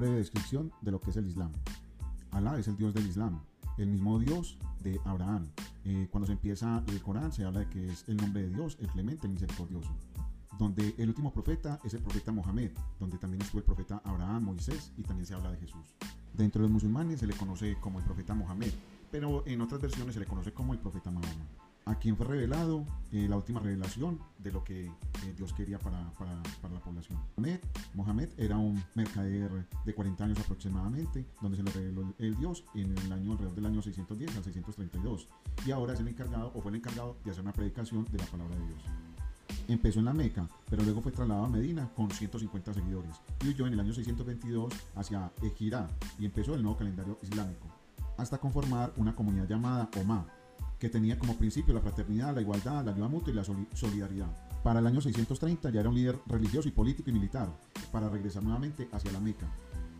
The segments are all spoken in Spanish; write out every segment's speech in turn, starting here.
breve descripción de lo que es el Islam. Alá es el Dios del Islam, el mismo Dios de Abraham. Eh, cuando se empieza el Corán se habla de que es el nombre de Dios, el clemente, el misericordioso. Donde el último profeta es el profeta Mohammed, donde también estuvo el profeta Abraham, Moisés y también se habla de Jesús. Dentro de los musulmanes se le conoce como el profeta Mohammed, pero en otras versiones se le conoce como el profeta Mahoma a quien fue revelado eh, la última revelación de lo que eh, Dios quería para, la población. Mohamed, Mohamed era un mercader de 40 años aproximadamente, donde se le reveló el Dios en el año alrededor del año 610 al 632, y ahora es el encargado o fue el encargado de hacer una predicación de la palabra de Dios. Empezó en la Meca, pero luego fue trasladado a Medina con 150 seguidores y huyó en el año 622 hacia Ejirá y empezó el nuevo calendario islámico, hasta conformar una comunidad llamada Omá, que tenía como principio la fraternidad, la igualdad, la ayuda mutua y la solidaridad. Para el año 630 ya era un líder religioso y político y militar, para regresar nuevamente hacia la Meca,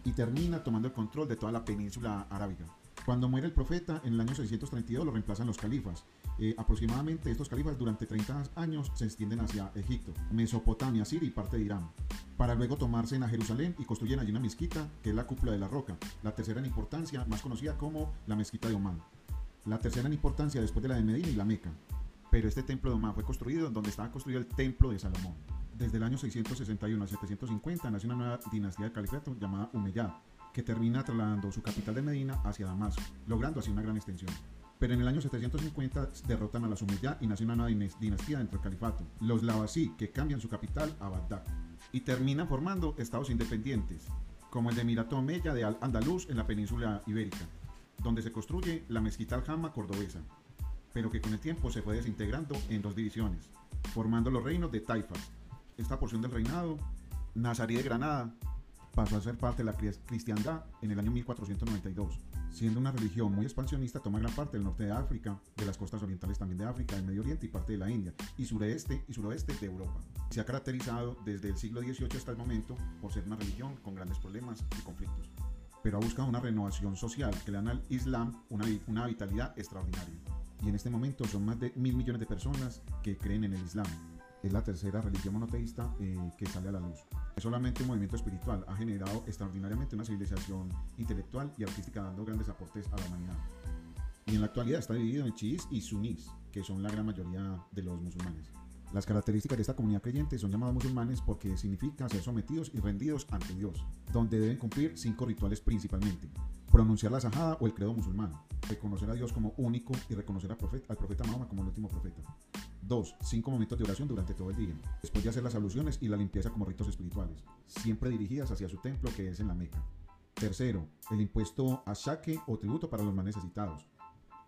y termina tomando el control de toda la península arábiga. Cuando muere el profeta, en el año 632 lo reemplazan los califas. Eh, aproximadamente estos califas durante 30 años se extienden hacia Egipto, Mesopotamia, Siria y parte de Irán, para luego tomarse en Jerusalén y construyen allí una mezquita, que es la cúpula de la roca, la tercera en importancia, más conocida como la mezquita de Omán la tercera en importancia después de la de Medina y la Meca. Pero este templo de Omán fue construido donde estaba construido el templo de Salomón. Desde el año 661 a 750 nació una nueva dinastía de califato llamada Umeyyad, que termina trasladando su capital de Medina hacia Damasco, logrando así una gran extensión. Pero en el año 750 derrotan a los Umeyyad y nace una nueva dinastía dentro del califato, los Lavasí, que cambian su capital a Bagdad, y terminan formando estados independientes, como el de Emirato Omeya de Al-Andalus en la península ibérica, donde se construye la mezquita aljama cordobesa, pero que con el tiempo se fue desintegrando en dos divisiones, formando los reinos de Taifas. Esta porción del reinado, Nazarí de Granada, pasó a ser parte de la cristiandad en el año 1492. Siendo una religión muy expansionista, toma gran parte del norte de África, de las costas orientales también de África, del Medio Oriente y parte de la India, y sureste y suroeste de Europa. Se ha caracterizado desde el siglo XVIII hasta el momento por ser una religión con grandes problemas y conflictos pero ha buscado una renovación social que le dan al Islam una, una vitalidad extraordinaria. Y en este momento son más de mil millones de personas que creen en el Islam. Es la tercera religión monoteísta eh, que sale a la luz. Es solamente un movimiento espiritual, ha generado extraordinariamente una civilización intelectual y artística dando grandes aportes a la humanidad. Y en la actualidad está dividido en chiíes y sunís, que son la gran mayoría de los musulmanes. Las características de esta comunidad creyente son llamados musulmanes porque significa ser sometidos y rendidos ante Dios, donde deben cumplir cinco rituales principalmente. Pronunciar la sajada o el credo musulmán, reconocer a Dios como único y reconocer al profeta, Mahoma como el último profeta. 2. Cinco momentos de oración durante todo el día, después de hacer las alusiones y la limpieza como ritos espirituales, siempre dirigidas hacia su templo que es en la Meca. Tercero, el impuesto a shaque o tributo para los más necesitados.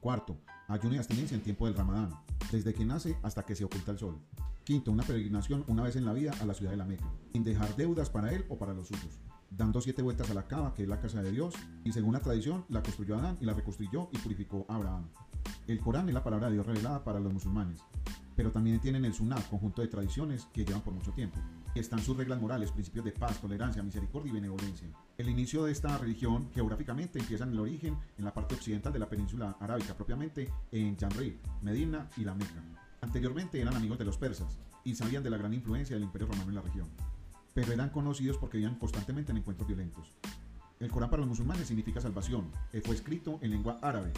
Cuarto, ayuno y abstinencia en tiempo del Ramadán, desde que nace hasta que se oculta el sol. Quinto, una peregrinación una vez en la vida a la ciudad de la Meca, sin dejar deudas para él o para los suyos. Dando siete vueltas a la cava, que es la casa de Dios, y según la tradición, la construyó Adán y la reconstruyó y purificó Abraham. El Corán es la palabra de Dios revelada para los musulmanes, pero también tienen el Sunnah, conjunto de tradiciones que llevan por mucho tiempo. Están sus reglas morales, principios de paz, tolerancia, misericordia y benevolencia. El inicio de esta religión geográficamente empieza en el origen en la parte occidental de la península arábica, propiamente en Yanri, Medina y la Meca. Anteriormente eran amigos de los persas y sabían de la gran influencia del imperio romano en la región, pero eran conocidos porque vivían constantemente en encuentros violentos. El Corán para los musulmanes significa salvación, fue escrito en lengua árabe,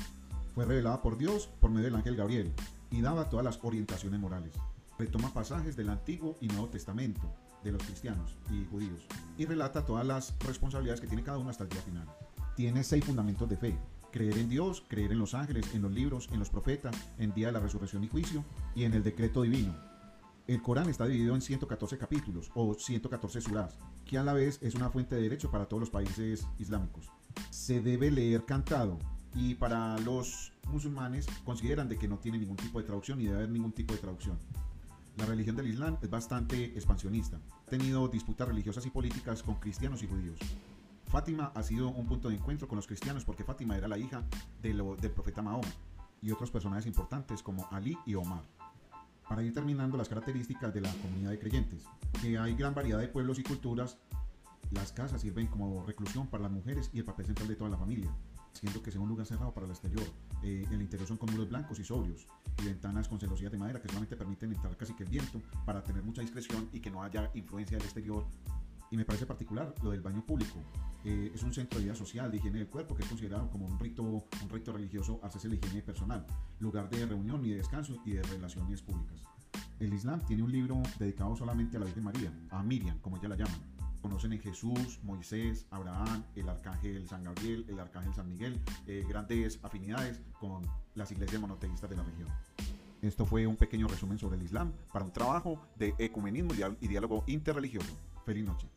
fue revelada por Dios por medio del ángel Gabriel y daba todas las orientaciones morales. Retoma pasajes del Antiguo y Nuevo Testamento, de los cristianos y judíos, y relata todas las responsabilidades que tiene cada uno hasta el día final. Tiene seis fundamentos de fe. Creer en Dios, creer en los ángeles, en los libros, en los profetas, en día de la resurrección y juicio, y en el decreto divino. El Corán está dividido en 114 capítulos o 114 surás, que a la vez es una fuente de derecho para todos los países islámicos. Se debe leer cantado y para los musulmanes consideran de que no tiene ningún tipo de traducción ni debe haber ningún tipo de traducción. La religión del Islam es bastante expansionista. Ha tenido disputas religiosas y políticas con cristianos y judíos. Fátima ha sido un punto de encuentro con los cristianos porque Fátima era la hija de del profeta Mahoma y otros personajes importantes como Ali y Omar. Para ir terminando las características de la comunidad de creyentes, que hay gran variedad de pueblos y culturas, las casas sirven como reclusión para las mujeres y el papel central de toda la familia siendo que sea un lugar cerrado para el exterior. Eh, el interior son con muros blancos y sobrios y ventanas con celosías de madera que solamente permiten entrar casi que el viento para tener mucha discreción y que no haya influencia del exterior Y me parece particular lo del baño público. Eh, es un centro de vida social, de higiene del cuerpo, que es considerado como un rito, un rito religioso hacerse la higiene personal, lugar de reunión y de descanso y de relaciones públicas. El Islam tiene un libro dedicado solamente a la Virgen María, a Miriam, como ella la llaman. Conocen en Jesús, Moisés, Abraham, el arcángel San Gabriel, el arcángel San Miguel, eh, grandes afinidades con las iglesias monoteístas de la región. Esto fue un pequeño resumen sobre el Islam para un trabajo de ecumenismo y diálogo interreligioso. Feliz noche.